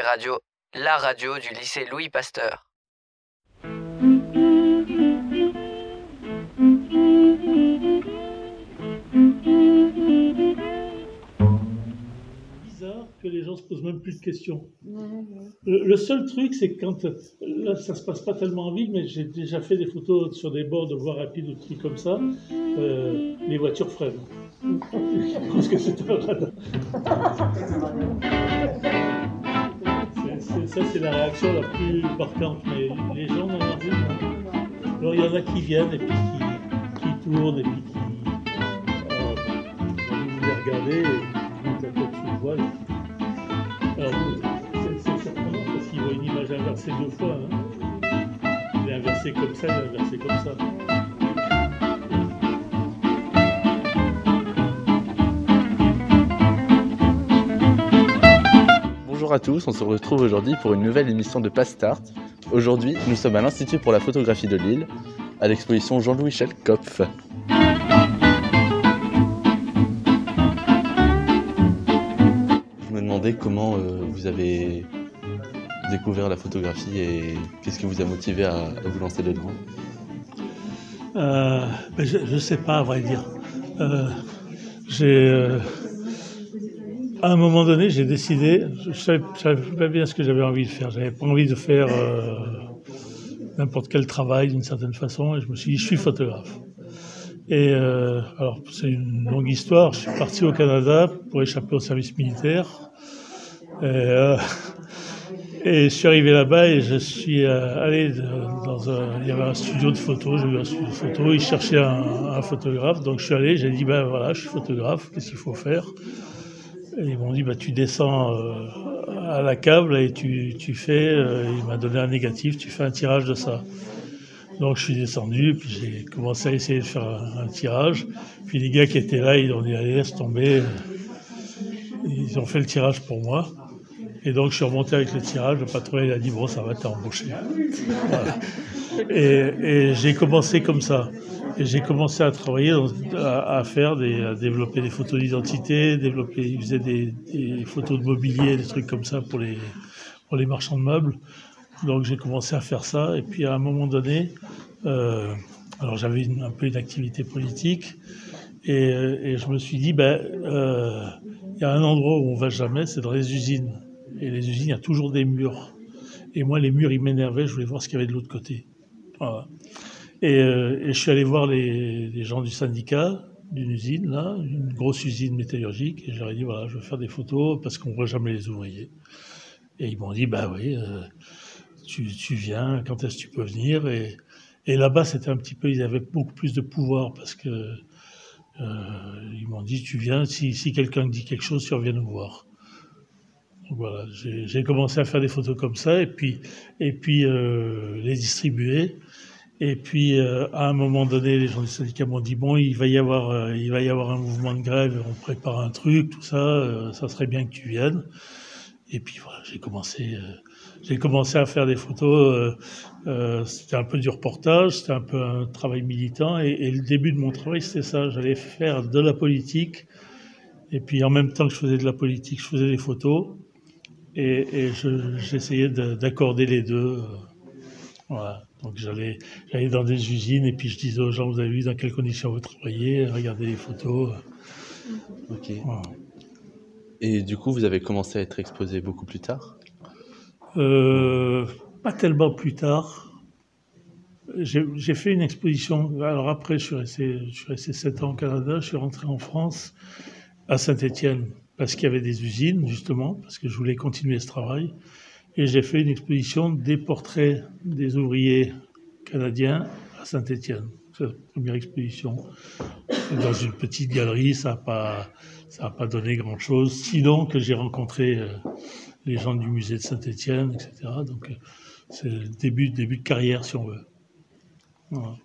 Café Radio, la radio du lycée Louis Pasteur. bizarre que les gens se posent même plus de questions. Le, seul truc, c'est que quand là, ça se passe pas tellement en ville, mais j'ai déjà fait des photos sur des bords de voies rapides ou des trucs comme ça. euh, les voitures freinent. Parce que c'est un radar. Ça, c'est la réaction la plus marquante. Mais les gens dans la. Alors, il y en a qui viennent et puis qui, qui tournent et puis qui. euh, vous les regardez et vous la tête sous le. Alors, c'est surprenant parce qu'il voit une image inversée deux fois. Hein. Il est inversé comme ça, il est inversé comme ça. Bonjour à tous, on se retrouve aujourd'hui pour une nouvelle émission de Pass Start. Aujourd'hui, nous sommes à l'Institut pour la photographie de Lille, à l'exposition Jean-Louis Michel Kopf. Je me demandais comment euh, vous avez découvert la photographie et qu'est-ce qui vous a motivé à, vous lancer dedans? Euh, ben, je ne sais pas, à vrai dire. Euh, j'ai, à un moment donné, j'ai décidé, je ne savais, pas bien ce que j'avais envie de faire. J'avais pas envie de faire euh, n'importe quel travail d'une certaine façon, et je me suis dit, je suis photographe. Et euh, alors, c'est une longue histoire. Je suis parti au Canada pour échapper au service militaire. Et, euh, je suis arrivé là-bas et je suis allé dans un. Il y avait un studio de photo, j'ai vu un studio de photo, ils cherchaient un, un photographe. Donc je suis allé, j'ai dit ben voilà, je suis photographe, qu'est-ce qu'il faut faire? Ils m'ont dit bah tu descends euh, à la là, et tu, tu fais. euh, il m'a donné un négatif, tu fais un tirage de ça. Donc je suis descendu, puis j'ai commencé à essayer de faire un, tirage. Puis les gars qui étaient là, ils ont dit allez laisse tomber. Ils ont fait le tirage pour moi. Et donc, je suis remonté avec le tirage. Le patron, il a dit, bon, ça va, t'es embauché. Et j'ai commencé comme ça. J'ai commencé à travailler, à, faire des, à développer des photos d'identité, développer, ils faisaient des, des photos de mobilier, des trucs comme ça pour les, pour les marchands de meubles. Donc, j'ai commencé à faire ça. Et puis, à un moment donné, euh, alors j'avais un peu une activité politique. Et, euh, et je me suis dit, ben, euh, il y a un endroit où on va jamais, c'est dans les usines. Et les usines, il y a toujours des murs. Et moi, les murs, ils m'énervaient, je voulais voir ce qu'il y avait de l'autre côté. Voilà. Et, euh, et je suis allé voir les, gens du syndicat d'une usine, là, une grosse usine métallurgique, et ai dit, voilà, je veux faire des photos parce qu'on ne voit jamais les ouvriers. Et ils m'ont dit, bah oui, euh, tu, viens, quand est-ce que tu peux venir? Et, là-bas, c'était un petit peu, ils avaient beaucoup plus de pouvoir parce que euh, ils m'ont dit, tu viens, si, si quelqu'un dit quelque chose, tu reviens nous voir. Donc voilà, j'ai commencé à faire des photos comme ça et puis, et puis les distribuer. Et puis euh, à un moment donné, les gens du syndicat m'ont dit bon, il va y avoir, euh, il va y avoir un mouvement de grève, on prépare un truc, tout ça, euh, ça serait bien que tu viennes. Et puis voilà, j'ai commencé, j'ai commencé à faire des photos. c'était un peu du reportage, c'était un peu un travail militant. Et, le début de mon travail, c'était ça. J'allais faire de la politique. Et puis en même temps que je faisais de la politique, je faisais des photos. Et, et je- j'essayais de- d'accorder les deux. Voilà. Donc j'allais, j'allais dans des usines et puis je disais aux gens, vous avez vu dans quelles conditions vous travaillez, regardez les photos. Ok. Voilà. Et du coup, vous avez commencé à être exposé beaucoup plus tard? Euh, pas tellement plus tard. J'ai j'ai fait une exposition. Alors après, je suis resté, je suis resté sept ans au Canada. Je suis rentré en France, à Saint-Étienne, parce qu'il y avait des usines justement, parce que je voulais continuer ce travail. Et j'ai fait une exposition des portraits des ouvriers canadiens à Saint-Étienne. C'est la première exposition. Dans une petite galerie, ça n'a pas, ça a pas donné grand-chose. Sinon que j'ai rencontré euh, les gens du musée de Saint-Étienne, etc. Donc euh, c'est le début, début de carrière, si on veut. Voilà.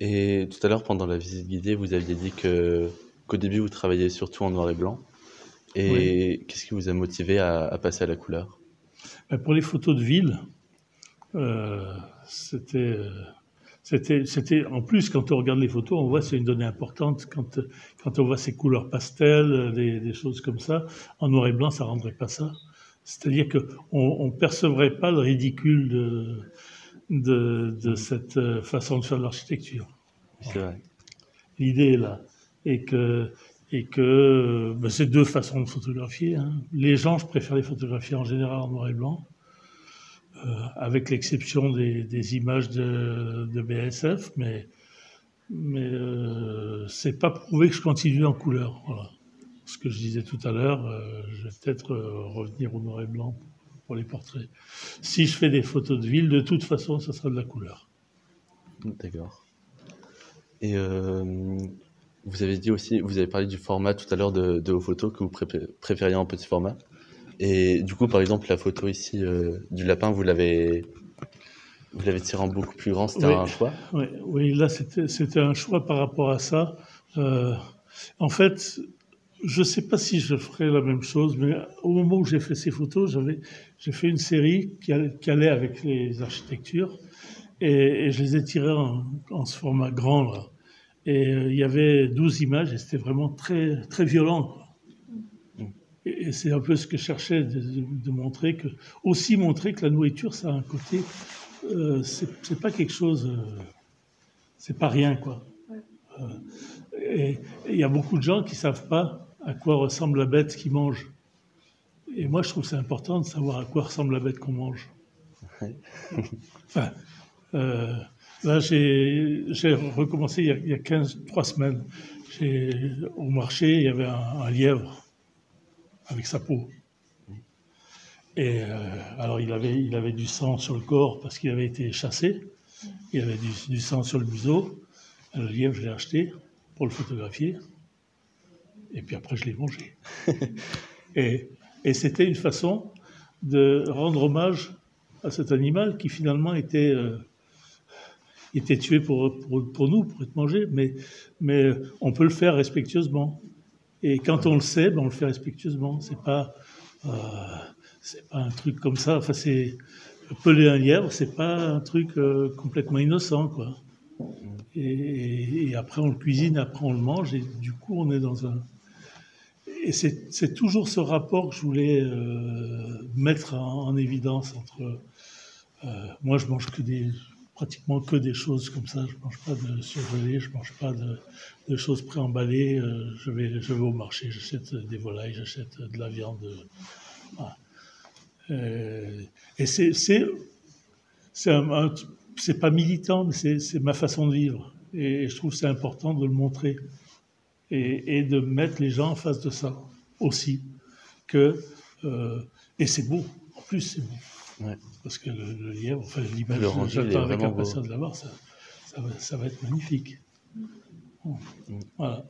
Et tout à l'heure, pendant la visite guidée, vous aviez dit que qu'au début, vous travailliez surtout en noir et blanc. Et qu'est-ce qui vous a motivé à, à passer à la couleur? Pour les photos de ville, euh, c'était, euh, en plus, quand on regarde les photos, on voit c'est une donnée importante. Quand, quand on voit ces couleurs pastel, des, des choses comme ça, en noir et blanc, ça rendrait pas ça. C'est-à-dire qu'on ne percevrait pas le ridicule de, de, de, cette euh, façon de faire de l'architecture. C'est vrai. L'idée est là. Et que, et que ben, c'est deux façons de photographier. Hein. Les gens, je préfère les photographier en général en noir et blanc, euh, avec l'exception des, images de, BSF, mais, mais euh, c'est pas prouvé que je continue en couleur. Ce que je disais tout à l'heure, euh, je vais peut-être euh, revenir au noir et blanc pour les portraits. Si je fais des photos de ville, de toute façon, ça sera de la couleur. D'accord. Et vous avez dit aussi, vous avez parlé du format tout à l'heure de, de, vos photos, que vous préfériez en petit format. Et du coup, par exemple, la photo ici euh, du lapin, vous l'avez vous l'avez tiré en beaucoup plus grand, c'était oui, un choix? Oui, oui, là c'était un choix par rapport à ça. Euh, en fait, je ne sais pas si je ferai la même chose, mais au moment où j'ai fait ces photos, j'ai fait une série qui allait, qui allait, avec les architectures et, et je les ai tirées en, en, ce format grand là. Et euh, il y avait 12 images et c'était vraiment très, très violent. Et, et c'est un peu ce que je cherchais de, de, de, montrer, que, aussi montrer que la nourriture, ça a un côté, euh, c'est pas quelque chose, euh, c'est pas rien quoi. Euh, et il y a beaucoup de gens qui savent pas à quoi ressemble la bête qu'ils mangent. Et moi, je trouve c'est important de savoir à quoi ressemble la bête qu'on mange. enfin, euh, là, j'ai recommencé il y a, il y a 15, 3 semaines. Au marché, il y avait un, un, lièvre avec sa peau. Et euh, alors, il avait, il avait du sang sur le corps parce qu'il avait été chassé. Il avait du, du sang sur le museau. Le lièvre, je l'ai acheté pour le photographier. Et puis après, je l'ai mangé. et, et c'était une façon de rendre hommage à cet animal qui finalement était, euh, était tué pour, pour, nous, pour être mangé, mais, mais on peut le faire respectueusement. Et quand on le sait, ben on le fait respectueusement. C'est pas, euh, pas un truc comme ça. Enfin, c'est peler un lièvre, c'est pas un truc euh, complètement innocent, quoi. Et, après on le cuisine, après on le mange, et du coup on est dans un, et c'est toujours ce rapport que je voulais euh, mettre en, en, évidence entre. Euh, moi, je mange que des, pratiquement que des choses comme ça. Je mange pas de surgelé, je mange pas de, choses préemballées. Euh, je vais, je vais au marché, j'achète des volailles, j'achète de la viande. Euh, et c'est, c'est, pas militant, mais c'est ma façon de vivre. Et je trouve c'est important de le montrer et, de mettre les gens en face de ça aussi. Que, euh, et c'est beau, en plus c'est beau. Ouais. Parce que le, le lièvre, enfin l'image, j'attends avec impatience de la voir, ça, ça, va, ça, va, être magnifique. Mm. Voilà.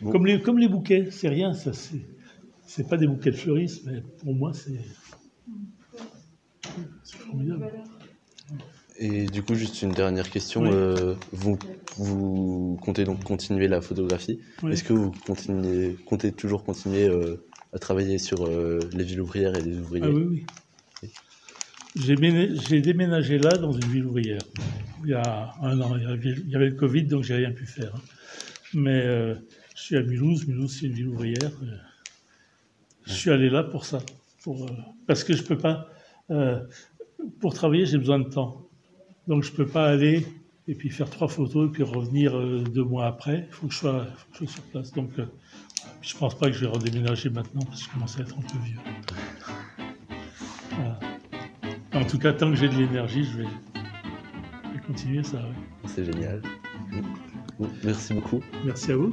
Bon. Comme, les, comme les bouquets, c'est rien, ça c'est pas des bouquets de fleuristes, mais pour moi c'est formidable. Et du coup, juste une dernière question. Oui. Euh, vous, vous comptez donc continuer la photographie. Oui. Est-ce que vous continuez, comptez toujours continuer euh, à travailler sur euh, les villes ouvrières et les ouvriers? Ah, Oui, oui. J'ai déménagé là, dans une ville ouvrière, il y a un an. Il y avait, le Covid, donc j'ai rien pu faire. Mais euh, je suis à Mulhouse. Mulhouse, c'est une ville ouvrière. Je suis allé là pour ça. Pour, euh, parce que je peux pas. Euh, pour travailler, j'ai besoin de temps. Donc je ne peux pas aller et puis faire trois photos et puis revenir euh, deux mois après. Il faut que je sois, que je sois sur place. Donc euh, je ne pense pas que je vais redéménager maintenant parce que je commence à être un peu vieux. En tout cas, tant que j'ai de l'énergie, je vais, je vais, continuer ça. C'est génial. Merci beaucoup. Merci à vous.